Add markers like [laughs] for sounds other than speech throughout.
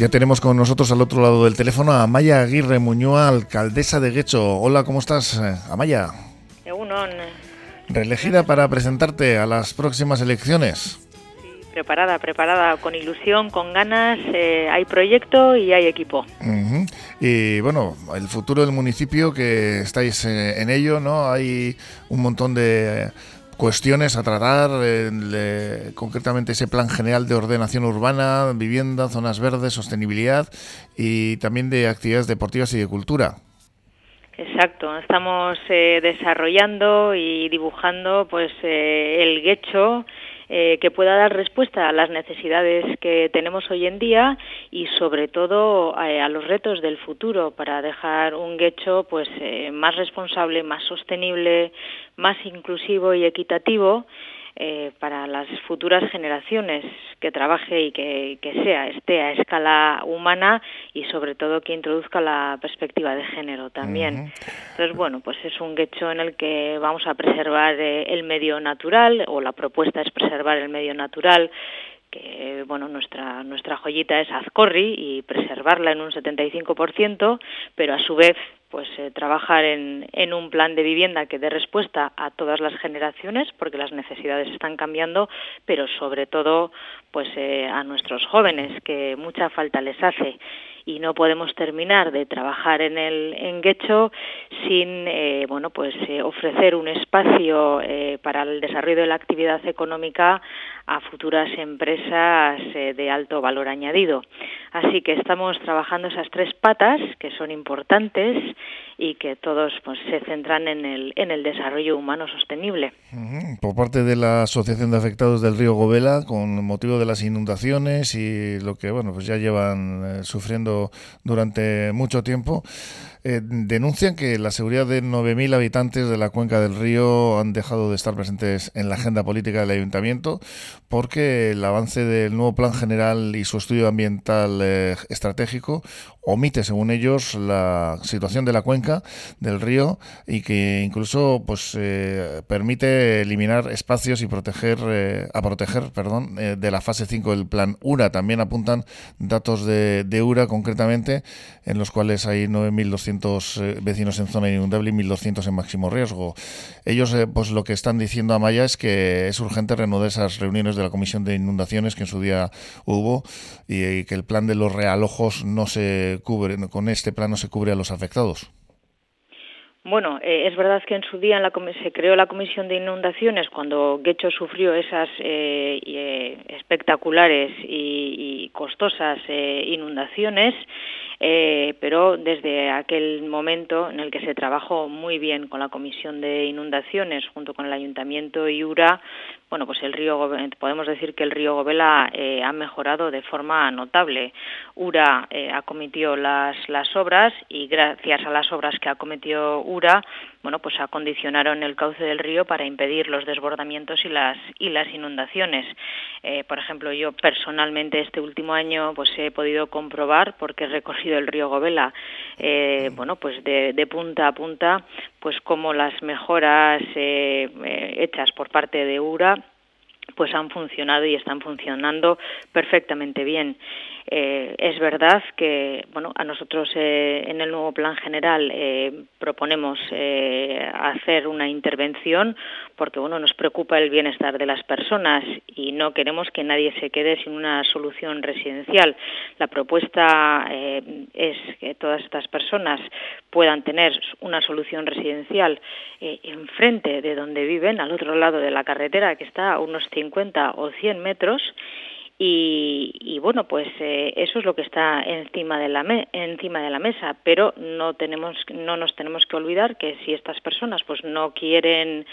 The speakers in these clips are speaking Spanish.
Ya tenemos con nosotros al otro lado del teléfono a Amaya Aguirre Muñoa, alcaldesa de Guecho. Hola, ¿cómo estás, eh, Amaya? Egunon. Reelegida para presentarte a las próximas elecciones. Sí, preparada, preparada, con ilusión, con ganas, eh, hay proyecto y hay equipo. Y bueno, el futuro del municipio, que estáis eh, en ello, ¿no? Hay un montón de cuestiones a tratar, concretamente ese plan general de ordenación urbana, vivienda, zonas verdes, sostenibilidad y también de actividades deportivas y de cultura. Exacto, estamos eh, desarrollando y dibujando pues eh, el guecho eh, que pueda dar respuesta a las necesidades que tenemos hoy en día y sobre todo a los retos del futuro para dejar un guecho pues eh, más responsable, más sostenible, más inclusivo y equitativo eh, para las futuras generaciones que trabaje y que, sea, esté a escala humana y sobre todo que introduzca la perspectiva de género también. Entonces, bueno, pues es un hecho en el que vamos a preservar eh, el medio natural o la propuesta es preservar el medio natural que bueno nuestra nuestra joyita es Azcorri y preservarla en un 75%, pero a su vez pues eh, trabajar en, en un plan de vivienda que dé respuesta a todas las generaciones porque las necesidades están cambiando pero sobre todo pues eh, a nuestros jóvenes que mucha falta les hace. Y no podemos terminar de trabajar en el en Guecho sin eh, bueno pues eh, ofrecer un espacio eh, para el desarrollo de la actividad económica a futuras empresas de alto valor añadido. Así que estamos trabajando esas tres patas que son importantes y que todos pues, se centran en el, en el desarrollo humano sostenible. Por parte de la Asociación de Afectados del Río Govela, con motivo de las inundaciones y lo que bueno pues ya llevan sufriendo durante mucho tiempo, eh, denuncian que la seguridad de 9.000 habitantes de la cuenca del río han dejado de estar presentes en la agenda política del ayuntamiento porque el avance del nuevo plan general y su estudio ambiental eh, estratégico omite, según ellos, la situación de la cuenca del río y que incluso pues eh, permite eliminar espacios y proteger a proteger, perdón, de la fase 5 del plan URA. También apuntan datos de, URA concretamente en los cuales hay 9.200 eh, vecinos en zona inundable y 1.200 en máximo riesgo. Ellos, eh, pues lo que están diciendo a Maya es que es urgente reanudar esas reuniones de la Comisión de Inundaciones que en su día hubo y, que el plan de los realojos no se cubre, con este plan no se cubre a los afectados. Bueno, eh, es verdad que en su día en la, se creó la Comisión de Inundaciones cuando Guecho sufrió esas espectaculares y, y costosas inundaciones eh, pero desde aquel momento en el que se trabajó muy bien con la Comisión de Inundaciones junto con el Ayuntamiento y URA, bueno, pues el río podemos decir que el río Govela eh, ha mejorado de forma notable. URA eh, acometió las, las obras y gracias a las obras que acometió URA, bueno, pues acondicionaron el cauce del río para impedir los desbordamientos y las y las inundaciones. Eh, por ejemplo, yo personalmente este último año pues he podido comprobar porque he recorrido el río Govela, eh, bueno, pues de, de punta a punta, pues como las mejoras eh hechas por parte de URA pues han funcionado y están funcionando perfectamente bien. Eh, es verdad que bueno, a nosotros eh, en el nuevo plan general eh, proponemos eh, hacer una intervención porque bueno, nos preocupa el bienestar de las personas y no queremos que nadie se quede sin una solución residencial. La propuesta eh, es que todas estas personas puedan tener una solución residencial eh, enfrente de donde viven, al otro lado de la carretera, que está a unos 50 o 100 metros, y, bueno pues eh, eso es lo que está encima de la encima de la mesa pero no tenemos no nos tenemos que olvidar que si estas personas pues no quieren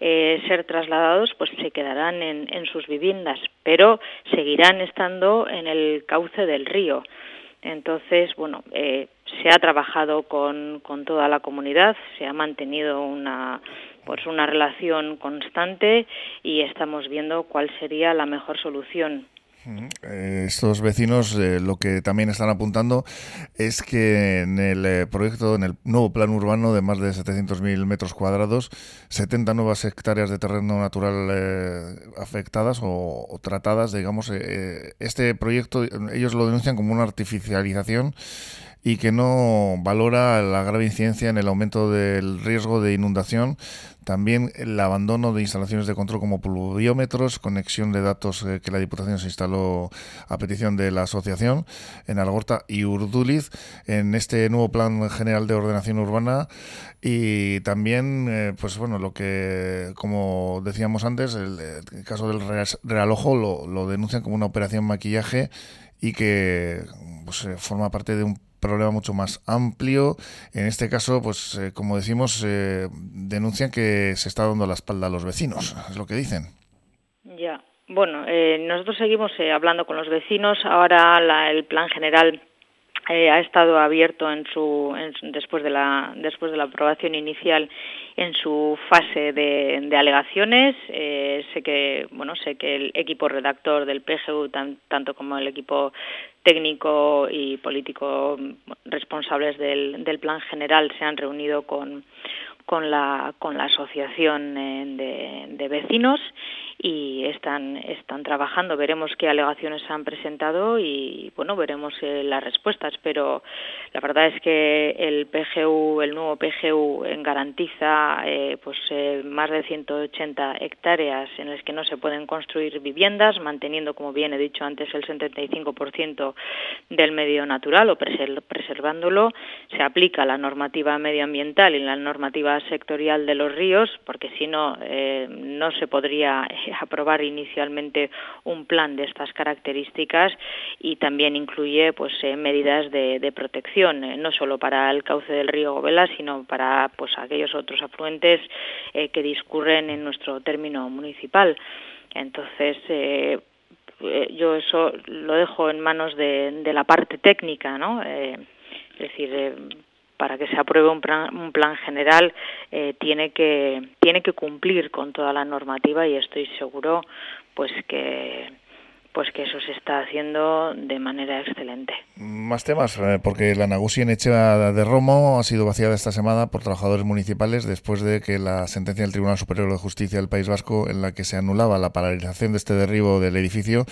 eh, ser trasladados pues se quedarán en, en sus viviendas pero seguirán estando en el cauce del río. Entonces bueno eh, se ha trabajado con, con toda la comunidad se ha mantenido una pues una relación constante y estamos viendo cuál sería la mejor solución estos vecinos eh, lo que también están apuntando es que en el eh, proyecto, en el nuevo plan urbano de más de 700.000 metros cuadrados, 70 nuevas hectáreas de terreno natural afectadas o, tratadas, digamos, este proyecto ellos lo denuncian como una artificialización y que no valora la grave incidencia en el aumento del riesgo de inundación, también el abandono de instalaciones de control como pluviómetros, conexión de datos eh, que la Diputación se instaló a petición de la asociación en Algorta y Urduliz en este nuevo Plan General de Ordenación Urbana. Y también, eh, pues bueno, lo que, como decíamos antes, el, caso del realojo lo, lo denuncian como una operación maquillaje y que pues, eh, forma parte de un problema mucho más amplio. En este caso, pues eh, como decimos, eh, denuncian que se está dando la espalda a los vecinos, es lo que dicen. Ya, bueno, eh, nosotros seguimos hablando con los vecinos. Ahora el plan general ha estado abierto en su después de la después de la aprobación inicial en su fase de, alegaciones sé que bueno sé que el equipo redactor del PGU tanto como el equipo técnico y político responsables del, del plan general se han reunido con, con la, con la asociación eh, de, de, vecinos y están, están trabajando. Veremos qué alegaciones han presentado y bueno, veremos eh, las respuestas. Pero la verdad es que el PGU, el nuevo PGU, garantiza eh, pues más de 180 hectáreas en las que no se pueden construir viviendas, manteniendo, como bien he dicho antes, el 75% del medio natural o preservándolo. Se aplica la normativa medioambiental y la normativa sectorial de los ríos, porque si no, eh, no se podría eh, [laughs] aprobar inicialmente un plan de estas características y también incluye pues eh, medidas de, protección, no solo para el cauce del río Govela, sino para pues aquellos otros afluentes que discurren en nuestro término municipal. Entonces, yo eso lo dejo en manos de, de la parte técnica, ¿no? es decir, para que se apruebe un plan, un plan general eh, tiene que tiene que cumplir con toda la normativa y estoy seguro pues que pues que eso se está haciendo de manera excelente. Más temas, eh, porque la Nagusi en Echea de Romo ha sido vaciada esta semana por trabajadores municipales después de que la sentencia del Tribunal Superior de Justicia del País Vasco en la que se anulaba la paralización de este derribo del edificio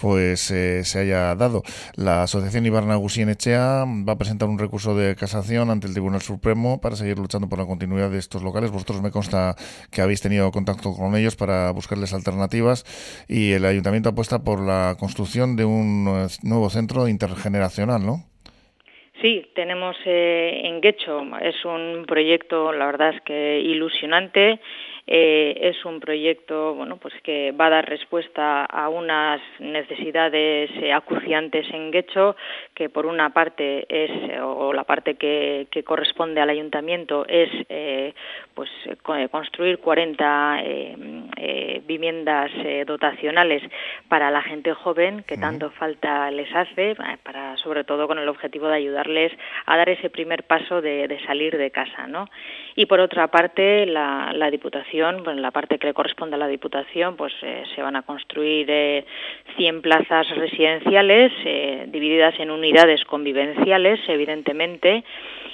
pues eh, se haya dado. La Asociación Ibar Nagusi en Echea va a presentar un recurso de casación ante el Tribunal Supremo para seguir luchando por la continuidad de estos locales. Vosotros me consta que habéis tenido contacto con ellos para buscarles alternativas y el ayuntamiento apuesta por la construcción de un eh, nuevo centro intergeneracional, ¿no? Sí, tenemos eh, en Guecho, es un proyecto, la verdad es que ilusionante, eh, es un proyecto bueno, pues que va a dar respuesta a unas necesidades eh, acuciantes en Guecho, que por una parte es, o la parte que, que corresponde al ayuntamiento es eh, pues construir 40 viviendas dotacionales para la gente joven que tanto falta les hace, para sobre todo con el objetivo de ayudarles a dar ese primer paso de, de salir de casa, ¿no? Y por otra parte, la, la Diputación pues en la parte que le corresponde a la Diputación, pues eh, se van a construir eh, 100 plazas residenciales eh, divididas en unidades convivenciales, evidentemente,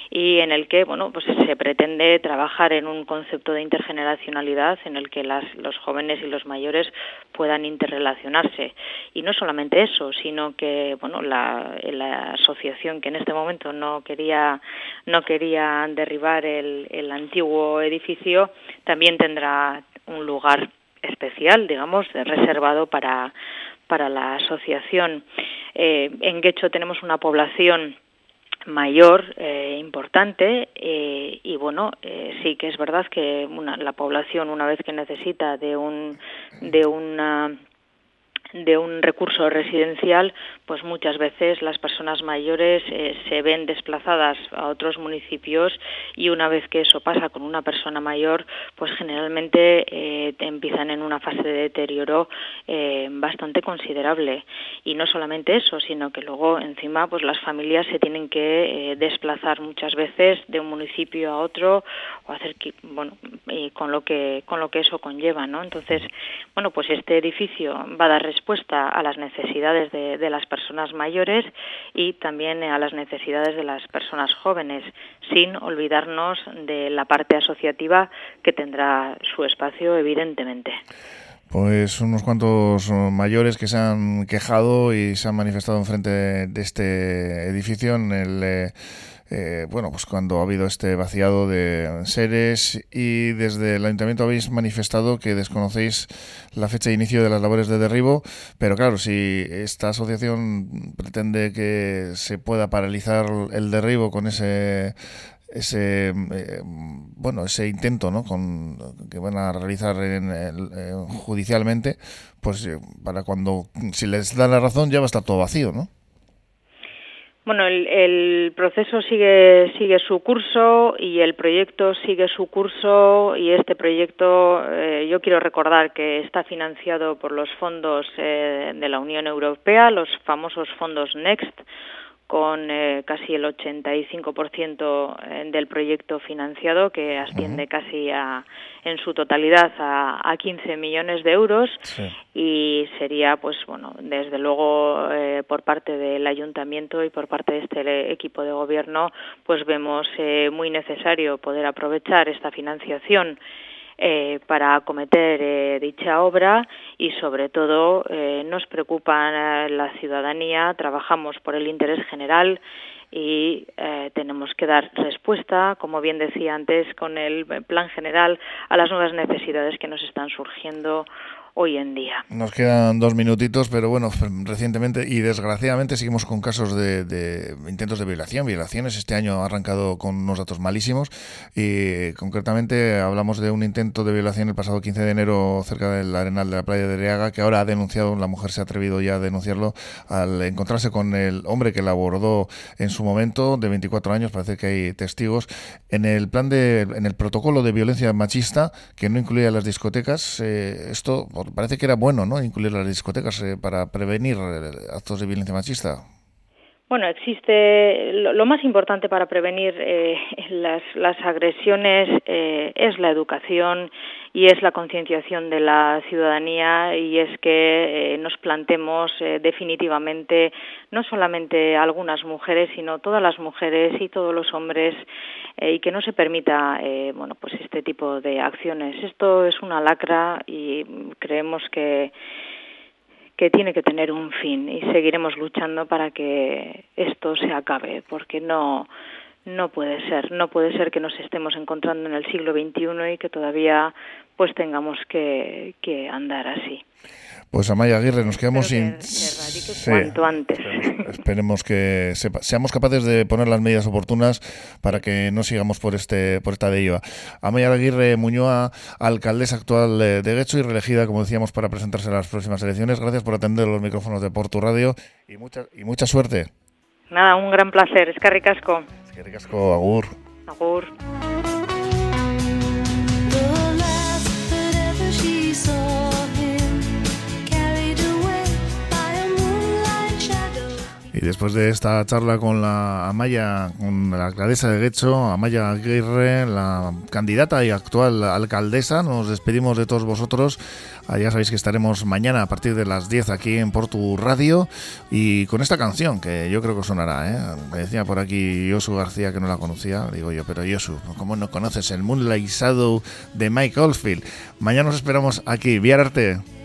y en el que bueno pues se pretende trabajar en un concepto de intergeneracionalidad en el que las, los jóvenes y los mayores puedan interrelacionarse. Y no solamente eso sino que bueno la, la asociación que en este momento no quería no quería derribar el, el antiguo edificio también tendrá un lugar especial digamos reservado para para la asociación. Eh, en Guecho tenemos una población mayor eh, importante eh, y bueno eh, sí que es verdad que una, la población una vez que necesita de un de una de un recurso residencial, pues muchas veces las personas mayores eh, se ven desplazadas a otros municipios y una vez que eso pasa con una persona mayor, pues generalmente eh, empiezan en una fase de deterioro eh, bastante considerable. Y no solamente eso, sino que luego encima pues las familias se tienen que desplazar muchas veces de un municipio a otro o hacer bueno y con lo que con lo que eso conlleva, ¿no? Entonces, bueno, pues este edificio va a dar respuesta a las necesidades de, las personas mayores y también a las necesidades de las personas jóvenes, sin olvidarnos de la parte asociativa que tendrá su espacio, evidentemente. Pues unos cuantos mayores que se han quejado y se han manifestado enfrente de este edificio en el eh, eh, bueno, pues cuando ha habido este vaciado de seres y desde el ayuntamiento habéis manifestado que desconocéis la fecha de inicio de las labores de derribo, pero claro, si esta asociación pretende que se pueda paralizar el derribo con ese ese eh, bueno ese intento ¿no? con que van a realizar en, judicialmente pues eh, para cuando si les da la razón ya va a estar todo vacío no bueno, el, proceso sigue, sigue su curso y el proyecto sigue su curso y este proyecto, eh, yo quiero recordar que está financiado por los fondos eh, de la Unión Europea, los famosos fondos NEXT, con eh, casi el 85% eh, del proyecto financiado, que asciende casi a, en su totalidad a, a 15 millones de euros. Y sería, pues bueno, desde luego eh, por parte del ayuntamiento y por parte de este equipo de gobierno, pues vemos muy necesario poder aprovechar esta financiación eh, para acometer eh, dicha obra y sobre todo eh, nos preocupa la ciudadanía, trabajamos por el interés general y eh, tenemos que dar respuesta, como bien decía antes, con el plan general a las nuevas necesidades que nos están surgiendo hoy en día. Nos quedan dos minutitos, pero bueno, recientemente y desgraciadamente seguimos con casos de, intentos de violación, violaciones. Este año ha arrancado con unos datos malísimos y concretamente hablamos de un intento de violación el pasado 15 de enero cerca del arenal de la playa de Reaga que ahora ha denunciado, la mujer se ha atrevido ya a denunciarlo al encontrarse con el hombre que la abordó en su momento, de 24 años, parece que hay testigos. En el plan de, en el protocolo de violencia machista, que no incluía las discotecas, eh, esto parece que era bueno, ¿no? Incluir las discotecas eh, para prevenir eh, actos de violencia machista. Bueno, existe lo, más importante para prevenir eh, [laughs] las, las, agresiones es la educación y es la concienciación de la ciudadanía y es que nos plantemos definitivamente no solamente algunas mujeres sino todas las mujeres y todos los hombres eh, y que no se permita eh, bueno pues este tipo de acciones. Esto es una lacra y creemos que que tiene que tener un fin y seguiremos luchando para que esto se acabe porque no no puede ser, no puede ser que nos estemos encontrando en el siglo XXI y que todavía pues tengamos que, que andar así. Pues Amaya Aguirre, nos quedamos sin... cuanto antes. Esperemos, que seamos capaces de poner las medidas oportunas para que no sigamos por este por esta deriva. Amaya Aguirre Muñoa, alcaldesa actual de Guecho y reelegida, como decíamos, para presentarse a las próximas elecciones. Gracias por atender los micrófonos de Portu Radio y mucha, y mucha suerte. Nada, un gran placer. Es que ricasco. Es que ricasco, agur. Agur. Y después de esta charla con la Amaya, con la alcaldesa de Guecho, Amaya Aguirre, la candidata y actual alcaldesa, nos despedimos de todos vosotros. Ah, ya sabéis que estaremos mañana a partir de las 10 aquí en Portu Radio y con esta canción que yo creo que sonará. ¿eh? Me decía por aquí Yosu García que no la conocía. Digo yo, pero Yosu, ¿cómo no conoces el Moonlight Shadow de Mike Oldfield? Mañana nos esperamos aquí. Viararte.